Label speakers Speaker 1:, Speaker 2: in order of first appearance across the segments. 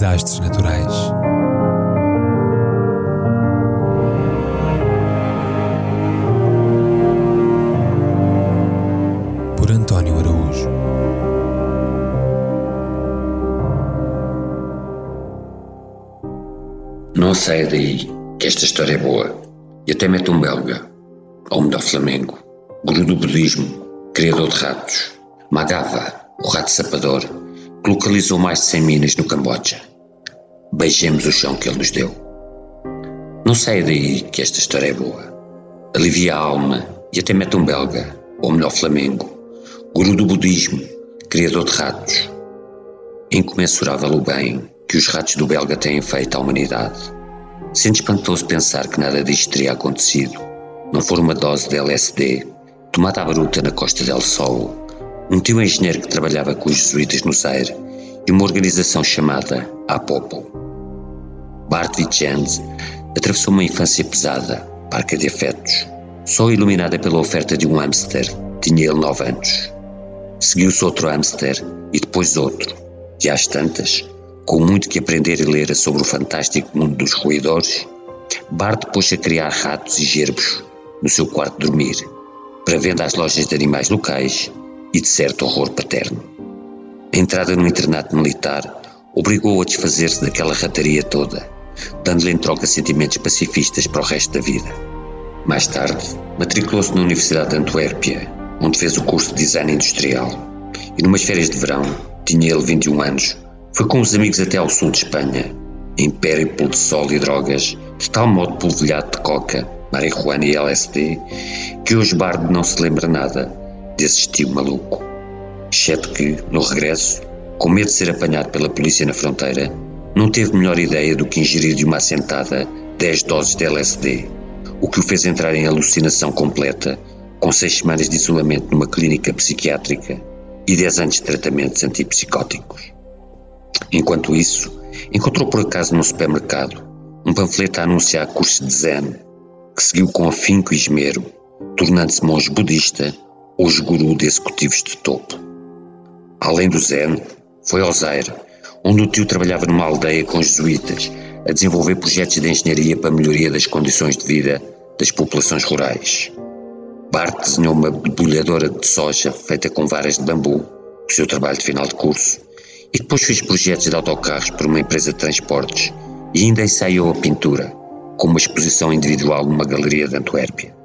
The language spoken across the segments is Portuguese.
Speaker 1: desastres naturais. Por António Araújo.
Speaker 2: Não saia daí, que esta história é boa. E até mete um belga, homem do Flamengo, guru do budismo, criador de ratos. Magava, o rato sapador, que localizou mais de 100 minas no Camboja. Beijemos o chão que ele nos deu. Não saia daí que esta história é boa. Alivia a alma e até mete um belga, ou melhor Flamengo, guru do budismo, criador de ratos. Incomensurável o bem que os ratos do belga têm feito à humanidade. Sente espantoso pensar que nada disto teria acontecido, não for uma dose de LSD tomada à bruta na costa del Sol, um tio engenheiro que trabalhava com os jesuítas no Zaire e uma organização chamada Apopo. Bart Vicenz atravessou uma infância pesada, parca de afetos, só iluminada pela oferta de um hamster, tinha ele nove anos. Seguiu-se outro hamster e depois outro, e às tantas, com muito que aprender e ler sobre o fantástico mundo dos roedores, Bart pôs a criar ratos e gerbos no seu quarto de dormir, para venda às lojas de animais locais e de certo horror paterno. A entrada no internato militar obrigou-o a desfazer-se daquela rataria toda, dando-lhe em troca sentimentos pacifistas para o resto da vida. Mais tarde, matriculou-se na Universidade de Antuérpia, onde fez o curso de Design Industrial, e numas férias de verão, tinha ele 21 anos, foi com os amigos até ao sul de Espanha, em périplo de sol e drogas, de tal modo polvilhado de coca, marihuana e LSD, que hoje Bard não se lembra nada desse estilo maluco. Exceto que, no regresso, com medo de ser apanhado pela polícia na fronteira, não teve melhor ideia do que ingerir de uma assentada 10 doses de LSD, o que o fez entrar em alucinação completa, com seis semanas de isolamento numa clínica psiquiátrica e 10 anos de tratamentos antipsicóticos. Enquanto isso, encontrou por acaso num supermercado um panfleto a anunciar cursos de Zen, que seguiu com afinco e esmero, tornando-se monge budista ou guru de executivos de topo. Além do Zen, foi ao Zaire, onde o tio trabalhava numa aldeia com jesuítas, a desenvolver projetos de engenharia para a melhoria das condições de vida das populações rurais. Bart desenhou uma debulhadora de soja feita com varas de bambu, o seu trabalho de final de curso, e depois fez projetos de autocarros para uma empresa de transportes e ainda ensaiou a pintura, com uma exposição individual numa galeria de Antuérpia.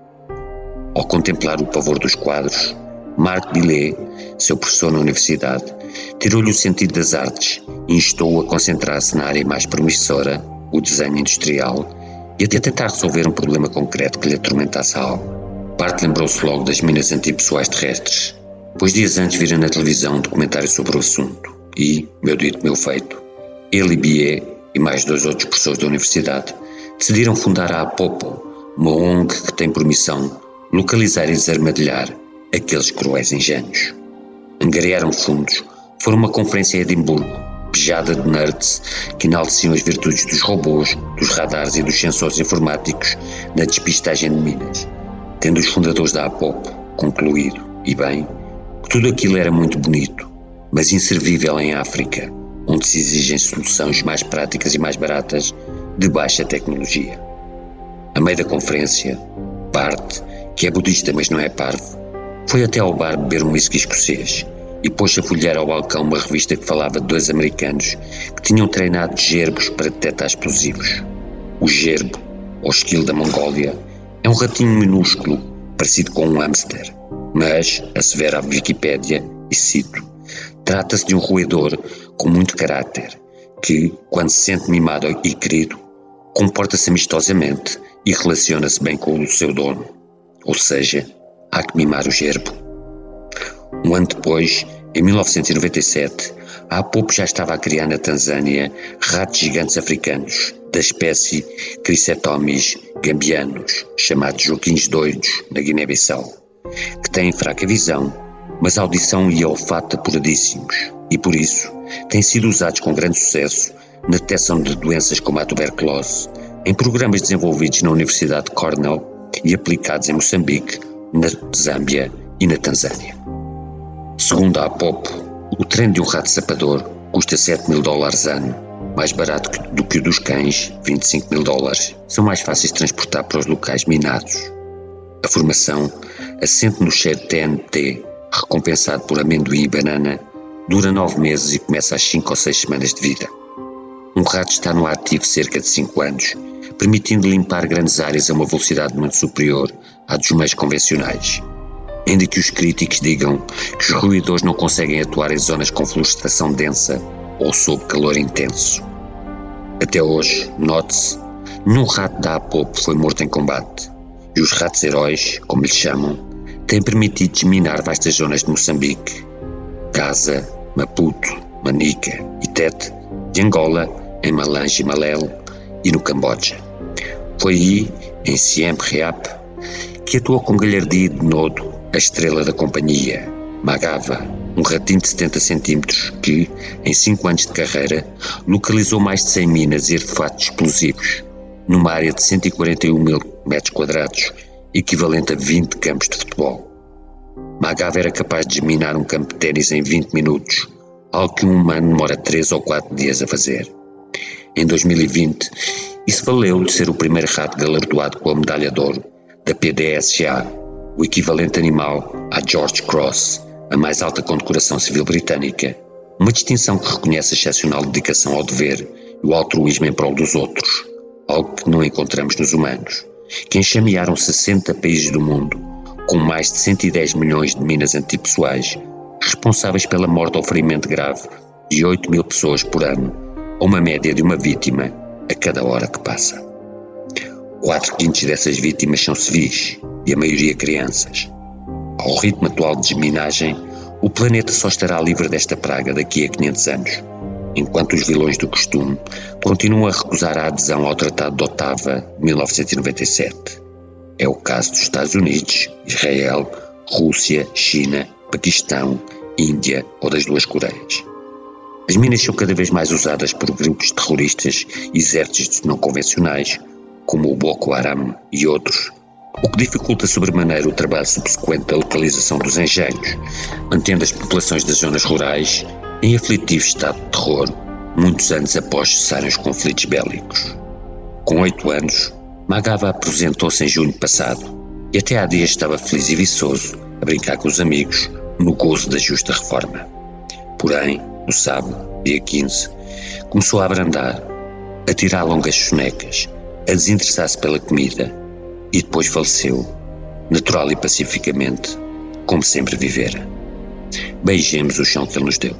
Speaker 2: Ao contemplar o pavor dos quadros, Marc Billet, seu professor na universidade, tirou-lhe o sentido das artes e instou-o a concentrar-se na área mais promissora, o desenho industrial, e a tentar resolver um problema concreto que lhe atormentasse a alma. Bart lembrou-se logo das minas antipessoais terrestres, pois dias antes vira na televisão um documentário sobre o assunto e, meu dito, meu feito, ele e Bié e mais dois outros professores da universidade decidiram fundar a Apopo, uma ONG que tem por missão localizar e desarmadilhar aqueles cruéis engenhos. Angariaram fundos, foram uma conferência em Edimburgo, pejada de nerds que enalteciam as virtudes dos robôs, dos radares e dos sensores informáticos na despistagem de minas, tendo os fundadores da Apopo concluído, e bem, que tudo aquilo era muito bonito, mas inservível em África, onde se exigem soluções mais práticas e mais baratas de baixa tecnologia. A meio da conferência, Bart, que é budista mas não é parvo, foi até ao bar beber um whisky escocês e pôs a folhear ao balcão uma revista que falava de dois americanos que tinham treinado gerbos para detectar explosivos. O gerbo, ou esquilo da Mongólia, é um ratinho minúsculo, parecido com um hamster, mas, assevera a Wikipédia, e cito, trata-se de um roedor com muito caráter, que, quando se sente mimado e querido, comporta-se amistosamente e relaciona-se bem com o seu dono. Ou seja, há que mimar o gerbo. Um ano depois, em 1997, a Apopo já estava a criar na Tanzânia ratos gigantes africanos da espécie Chrysetomis gambianos, chamados joaquins doidos, na Guiné-Bissau, que têm fraca visão, mas audição e olfato apuradíssimos, e por isso têm sido usados com grande sucesso na detecção de doenças como a tuberculose, em programas desenvolvidos na Universidade de Cornell e aplicados em Moçambique, na Zâmbia e na Tanzânia. Segundo a APOP, o treino de um rato sapador custa 7 mil dólares ano mais barato do que o dos cães, 25 mil dólares, são mais fáceis de transportar para os locais minados. A formação, assente no cheiro TNT, recompensado por amendoim e banana, dura nove meses e começa às cinco ou seis semanas de vida. Um rato está no ativo cerca de cinco anos, permitindo limpar grandes áreas a uma velocidade muito superior à dos meios convencionais. Ainda que os críticos digam que os ruidores não conseguem atuar em zonas com florestação densa ou sob calor intenso. Até hoje, note-se, nenhum rato da APOP foi morto em combate, e os ratos heróis, como lhes chamam, têm permitido desminar vastas zonas de Moçambique, Gaza, Maputo, Manica e Tete, de Angola, em Malange e Malelo e no Camboja. Foi aí, em Siem Reap, que atuou com galhardia de nodo a estrela da companhia, Magava, um ratinho de 70 centímetros que, em 5 anos de carreira, localizou mais de 100 minas e artefatos explosivos, numa área de 141 mil metros quadrados, equivalente a 20 campos de futebol. Magava era capaz de desminar um campo de ténis em 20 minutos, algo que um humano demora 3 ou 4 dias a fazer. Em 2020, isso valeu-lhe ser o primeiro rato galardoado com a medalha de ouro da PDSA, o equivalente animal à George Cross, a mais alta condecoração civil britânica, uma distinção que reconhece a excepcional dedicação ao dever e o altruísmo em prol dos outros, algo que não encontramos nos humanos, que enxamearam 60 países do mundo, com mais de 110 milhões de minas antipessoais, responsáveis pela morte ou ferimento grave de 8 mil pessoas por ano, ou uma média de uma vítima a cada hora que passa. Quatro quintos dessas vítimas são civis e a maioria crianças. Ao ritmo atual de desminagem, o planeta só estará livre desta praga daqui a 500 anos, enquanto os vilões do costume continuam a recusar a adesão ao Tratado de Ottawa de 1997. É o caso dos Estados Unidos, Israel, Rússia, China, Paquistão, Índia ou das duas Coreias. As minas são cada vez mais usadas por grupos terroristas e exércitos não convencionais, como o Boko Haram e outros, o que dificulta sobremaneira o trabalho subsequente da localização dos engenhos, mantendo as populações das zonas rurais em aflitivo estado de terror, muitos anos após cessarem os conflitos bélicos. Com oito anos, Magava apresentou-se em junho passado e até há dias estava feliz e viçoso a brincar com os amigos no gozo da justa reforma. Porém, no sábado, dia 15, começou a abrandar, a tirar longas sonecas, a desinteressar-se pela comida e depois faleceu, natural e pacificamente, como sempre vivera. Beijemos o chão que ele nos deu.